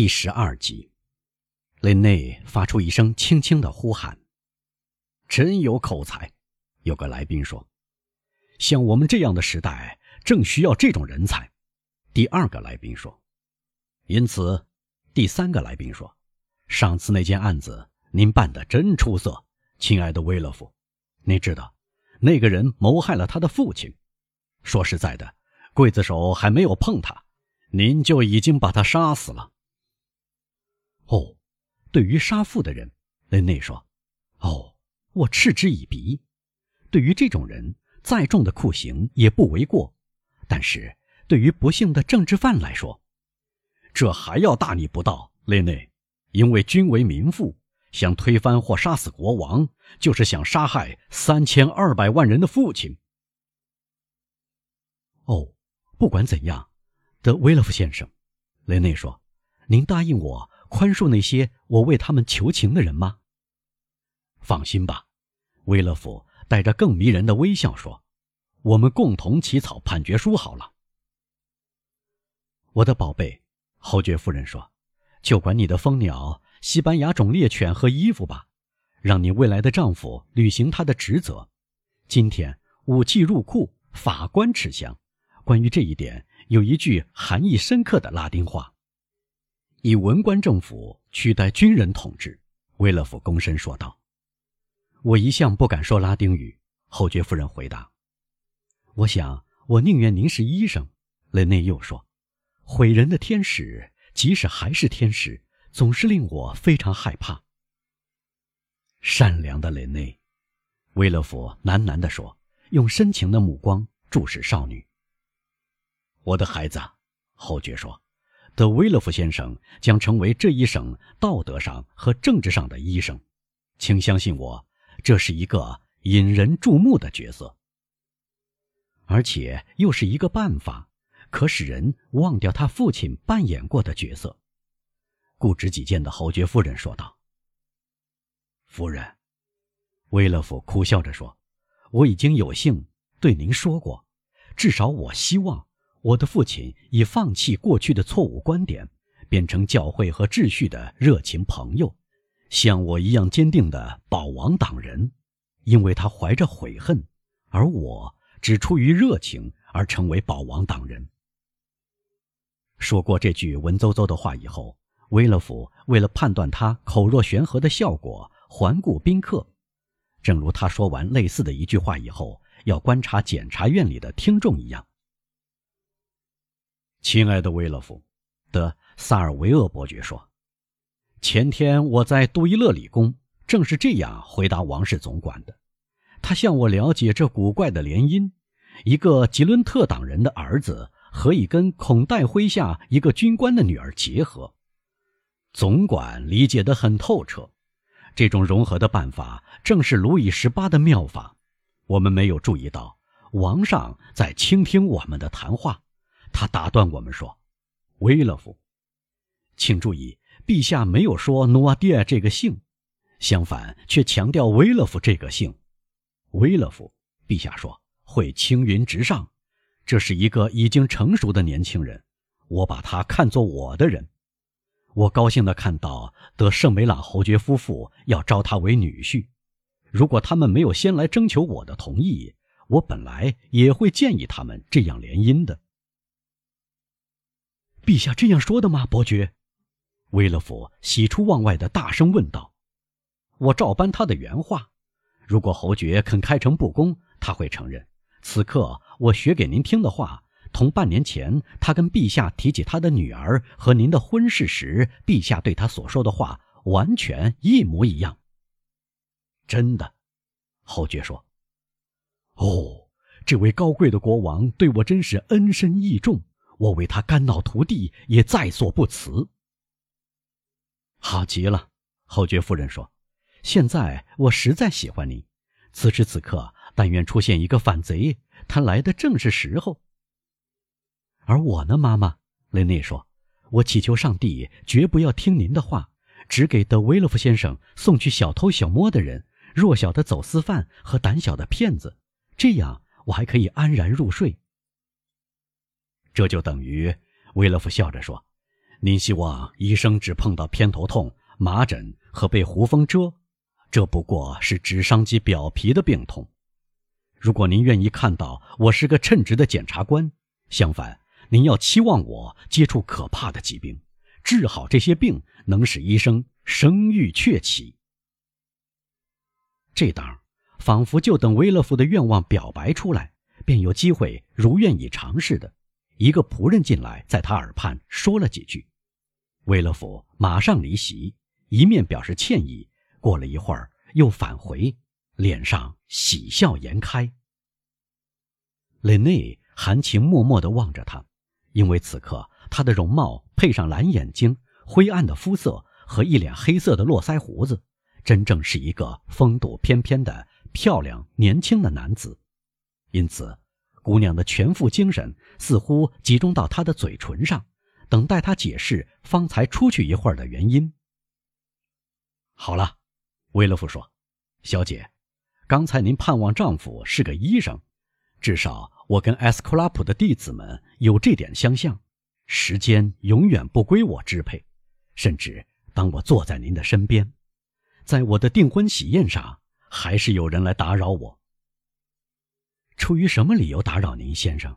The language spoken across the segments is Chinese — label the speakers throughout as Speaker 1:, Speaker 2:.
Speaker 1: 第十二集，林内发出一声轻轻的呼喊：“真有口才！”有个来宾说：“像我们这样的时代，正需要这种人才。”第二个来宾说：“因此，第三个来宾说，上次那件案子您办得真出色，亲爱的威勒夫。您知道，那个人谋害了他的父亲。说实在的，刽子手还没有碰他，您就已经把他杀死了。”哦，对于杀父的人，雷内说：“哦，我嗤之以鼻。对于这种人，再重的酷刑也不为过。但是，对于不幸的政治犯来说，这还要大逆不道。雷内，因为君为民父，想推翻或杀死国王，就是想杀害三千二百万人的父亲。哦，不管怎样，德威勒夫先生，雷内说，您答应我。”宽恕那些我为他们求情的人吗？放心吧，威勒夫带着更迷人的微笑说：“我们共同起草判决书好了。”我的宝贝，侯爵夫人说：“就管你的蜂鸟、西班牙种猎犬和衣服吧，让你未来的丈夫履行他的职责。今天武器入库，法官持枪。关于这一点，有一句含义深刻的拉丁话。”以文官政府取代军人统治，威勒夫躬身说道：“我一向不敢说拉丁语。”侯爵夫人回答：“我想，我宁愿您是医生。”雷内又说：“毁人的天使，即使还是天使，总是令我非常害怕。”善良的雷内，威勒夫喃喃地说，用深情的目光注视少女。“我的孩子，”侯爵说。德威勒夫先生将成为这一省道德上和政治上的医生，请相信我，这是一个引人注目的角色，而且又是一个办法，可使人忘掉他父亲扮演过的角色。固执己见的侯爵夫人说道：“夫人，威勒夫苦笑着说，我已经有幸对您说过，至少我希望。”我的父亲已放弃过去的错误观点，变成教会和秩序的热情朋友，像我一样坚定的保王党人，因为他怀着悔恨，而我只出于热情而成为保王党人。说过这句文绉绉的话以后，威勒夫为了判断他口若悬河的效果，环顾宾客，正如他说完类似的一句话以后要观察检察院里的听众一样。亲爱的威勒夫，的萨尔维厄伯爵说：“前天我在杜伊勒里宫，正是这样回答王室总管的。他向我了解这古怪的联姻：一个吉伦特党人的儿子何以跟孔代麾下一个军官的女儿结合。总管理解得很透彻。这种融合的办法正是路易十八的妙法。我们没有注意到，王上在倾听我们的谈话。”他打断我们说：“威勒夫，请注意，陛下没有说努瓦蒂尔这个姓，相反却强调威勒夫这个姓。威勒夫，陛下说会青云直上，这是一个已经成熟的年轻人，我把他看作我的人。我高兴地看到德圣梅朗侯爵夫妇要招他为女婿。如果他们没有先来征求我的同意，我本来也会建议他们这样联姻的。”陛下这样说的吗，伯爵？威勒夫喜出望外的大声问道。我照搬他的原话。如果侯爵肯开诚布公，他会承认，此刻我学给您听的话，同半年前他跟陛下提起他的女儿和您的婚事时，陛下对他所说的话完全一模一样。真的，侯爵说。哦，这位高贵的国王对我真是恩深义重。我为他肝脑涂地也在所不辞。好极了，侯爵夫人说：“现在我实在喜欢您。此时此刻，但愿出现一个反贼，他来的正是时候。”而我呢，妈妈，雷内说：“我祈求上帝绝不要听您的话，只给德维勒夫先生送去小偷小摸的人、弱小的走私犯和胆小的骗子，这样我还可以安然入睡。”这就等于，威勒夫笑着说：“您希望医生只碰到偏头痛、麻疹和被胡蜂蛰，这不过是直伤及表皮的病痛。如果您愿意看到我是个称职的检察官，相反，您要期望我接触可怕的疾病，治好这些病，能使医生声誉鹊起。这当，仿佛就等威勒夫的愿望表白出来，便有机会如愿以偿似的。一个仆人进来，在他耳畔说了几句，威勒夫马上离席，一面表示歉意。过了一会儿，又返回，脸上喜笑颜开。雷内含情脉脉地望着他，因为此刻他的容貌配上蓝眼睛、灰暗的肤色和一脸黑色的络腮胡子，真正是一个风度翩翩的漂亮年轻的男子，因此。姑娘的全副精神似乎集中到他的嘴唇上，等待他解释方才出去一会儿的原因。好了，威勒夫说：“小姐，刚才您盼望丈夫是个医生，至少我跟埃斯库拉普的弟子们有这点相像。时间永远不归我支配，甚至当我坐在您的身边，在我的订婚喜宴上，还是有人来打扰我。”出于什么理由打扰您，先生？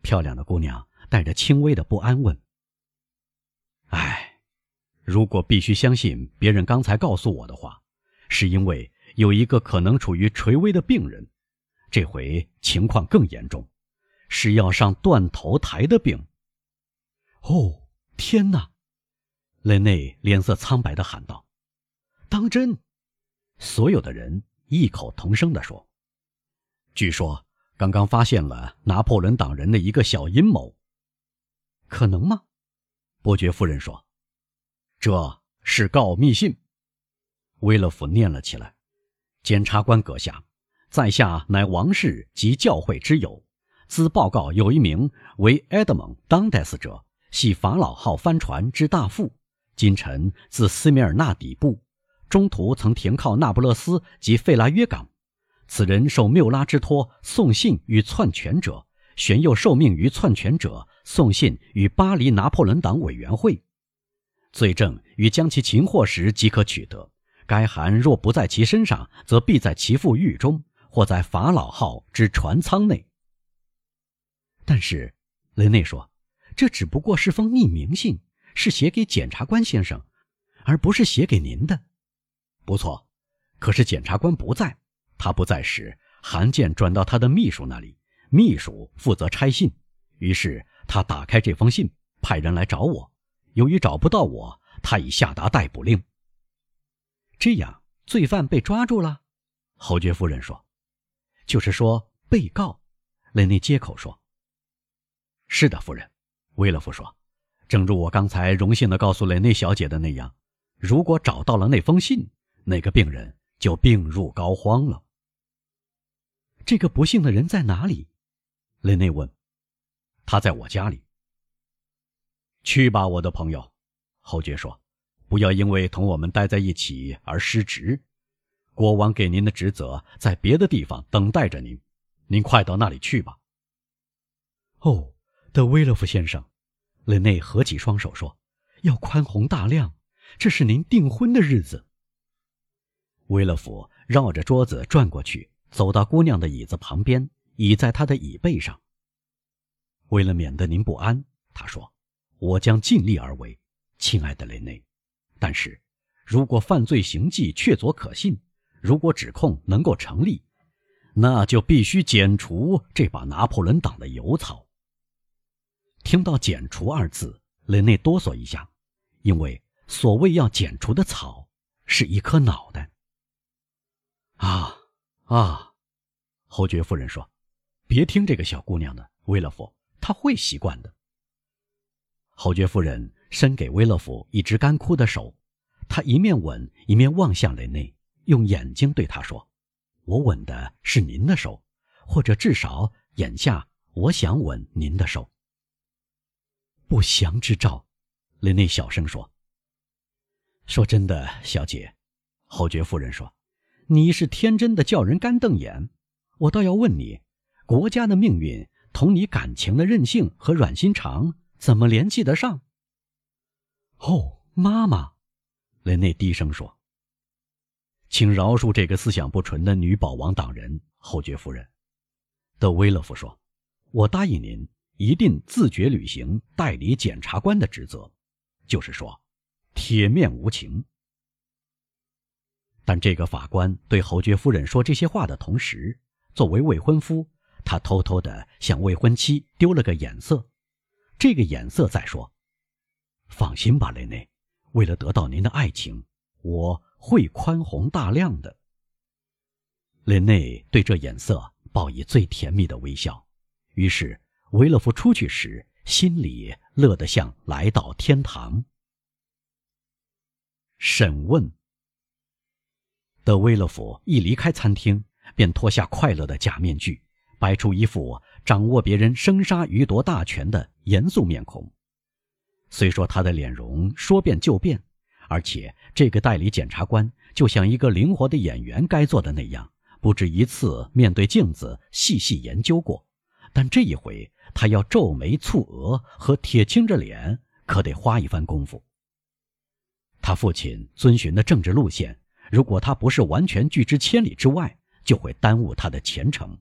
Speaker 1: 漂亮的姑娘带着轻微的不安问。唉，如果必须相信别人刚才告诉我的话，是因为有一个可能处于垂危的病人，这回情况更严重，是要上断头台的病。哦，天哪！雷内脸色苍白的喊道：“当真？”所有的人异口同声地说：“据说。”刚刚发现了拿破仑党人的一个小阴谋，可能吗？伯爵夫人说：“这是告密信。”威勒夫念了起来：“检察官阁下，在下乃王室及教会之友。兹报告有一名为埃德蒙·当代斯者，系法老号帆船之大副。今晨自斯米尔纳底部，中途曾停靠那不勒斯及费拉约港。”此人受缪拉之托送信与篡权者，旋又受命于篡权者送信与巴黎拿破仑党委员会。罪证与将其擒获时即可取得。该函若不在其身上，则必在其父狱中或在法老号之船舱内。但是，雷内说，这只不过是封匿名信，是写给检察官先生，而不是写给您的。不错，可是检察官不在。他不在时，函件转到他的秘书那里，秘书负责拆信。于是他打开这封信，派人来找我。由于找不到我，他已下达逮捕令。这样，罪犯被抓住了。侯爵夫人说：“就是说，被告。”雷内接口说：“是的，夫人。”威勒夫说：“正如我刚才荣幸地告诉雷内小姐的那样，如果找到了那封信，那个病人就病入膏肓了。”这个不幸的人在哪里？雷内问。他在我家里。去吧，我的朋友，侯爵说，不要因为同我们待在一起而失职。国王给您的职责在别的地方等待着您，您快到那里去吧。哦，德威勒夫先生，雷内合起双手说：“要宽宏大量，这是您订婚的日子。”威勒夫绕着桌子转过去。走到姑娘的椅子旁边，倚在她的椅背上。为了免得您不安，他说：“我将尽力而为，亲爱的雷内。但是，如果犯罪行迹确凿可信，如果指控能够成立，那就必须剪除这把拿破仑党的油草。”听到“剪除”二字，雷内哆嗦一下，因为所谓要剪除的草是一颗脑袋。啊！啊，侯爵夫人说：“别听这个小姑娘的，威勒夫，她会习惯的。”侯爵夫人伸给威勒夫一只干枯的手，他一面吻一面望向雷内，用眼睛对他说：“我吻的是您的手，或者至少眼下我想吻您的手。”不祥之兆，雷内小声说：“说真的，小姐。”侯爵夫人说。你是天真的，叫人干瞪眼。我倒要问你，国家的命运同你感情的任性和软心肠怎么联系得上？哦，妈妈，雷内低声说：“请饶恕这个思想不纯的女保王党人，侯爵夫人。”德威勒夫说：“我答应您，一定自觉履行代理检察官的职责，就是说，铁面无情。”但这个法官对侯爵夫人说这些话的同时，作为未婚夫，他偷偷的向未婚妻丢了个眼色。这个眼色在说：“放心吧，雷内，为了得到您的爱情，我会宽宏大量的。”雷内对这眼色报以最甜蜜的微笑。于是，维勒夫出去时，心里乐得像来到天堂。审问。德威勒夫一离开餐厅，便脱下快乐的假面具，摆出一副掌握别人生杀予夺大权的严肃面孔。虽说他的脸容说变就变，而且这个代理检察官就像一个灵活的演员该做的那样，不止一次面对镜子细细研究过，但这一回他要皱眉蹙额和铁青着脸，可得花一番功夫。他父亲遵循的政治路线。如果他不是完全拒之千里之外，就会耽误他的前程。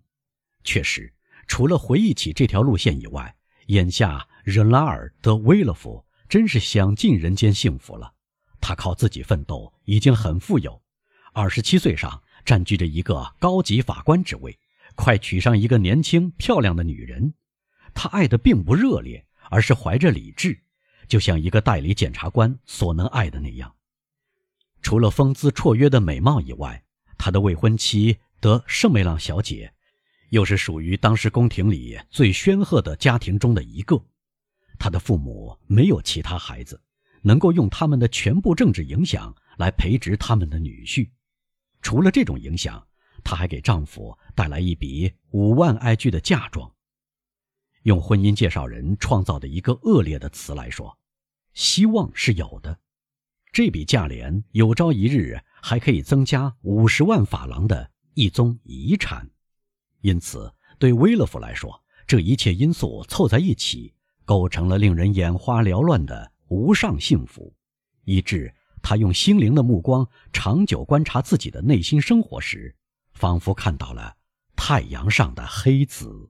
Speaker 1: 确实，除了回忆起这条路线以外，眼下任拉尔德威勒夫真是享尽人间幸福了。他靠自己奋斗，已经很富有。二十七岁上占据着一个高级法官职位，快娶上一个年轻漂亮的女人。他爱的并不热烈，而是怀着理智，就像一个代理检察官所能爱的那样。除了风姿绰约的美貌以外，他的未婚妻德圣梅朗小姐，又是属于当时宫廷里最煊赫的家庭中的一个。他的父母没有其他孩子，能够用他们的全部政治影响来培植他们的女婿。除了这种影响，她还给丈夫带来一笔五万埃居的嫁妆。用婚姻介绍人创造的一个恶劣的词来说，希望是有的。这笔价廉有朝一日还可以增加五十万法郎的一宗遗产，因此对威勒夫来说，这一切因素凑在一起，构成了令人眼花缭乱的无上幸福，以致他用心灵的目光长久观察自己的内心生活时，仿佛看到了太阳上的黑子。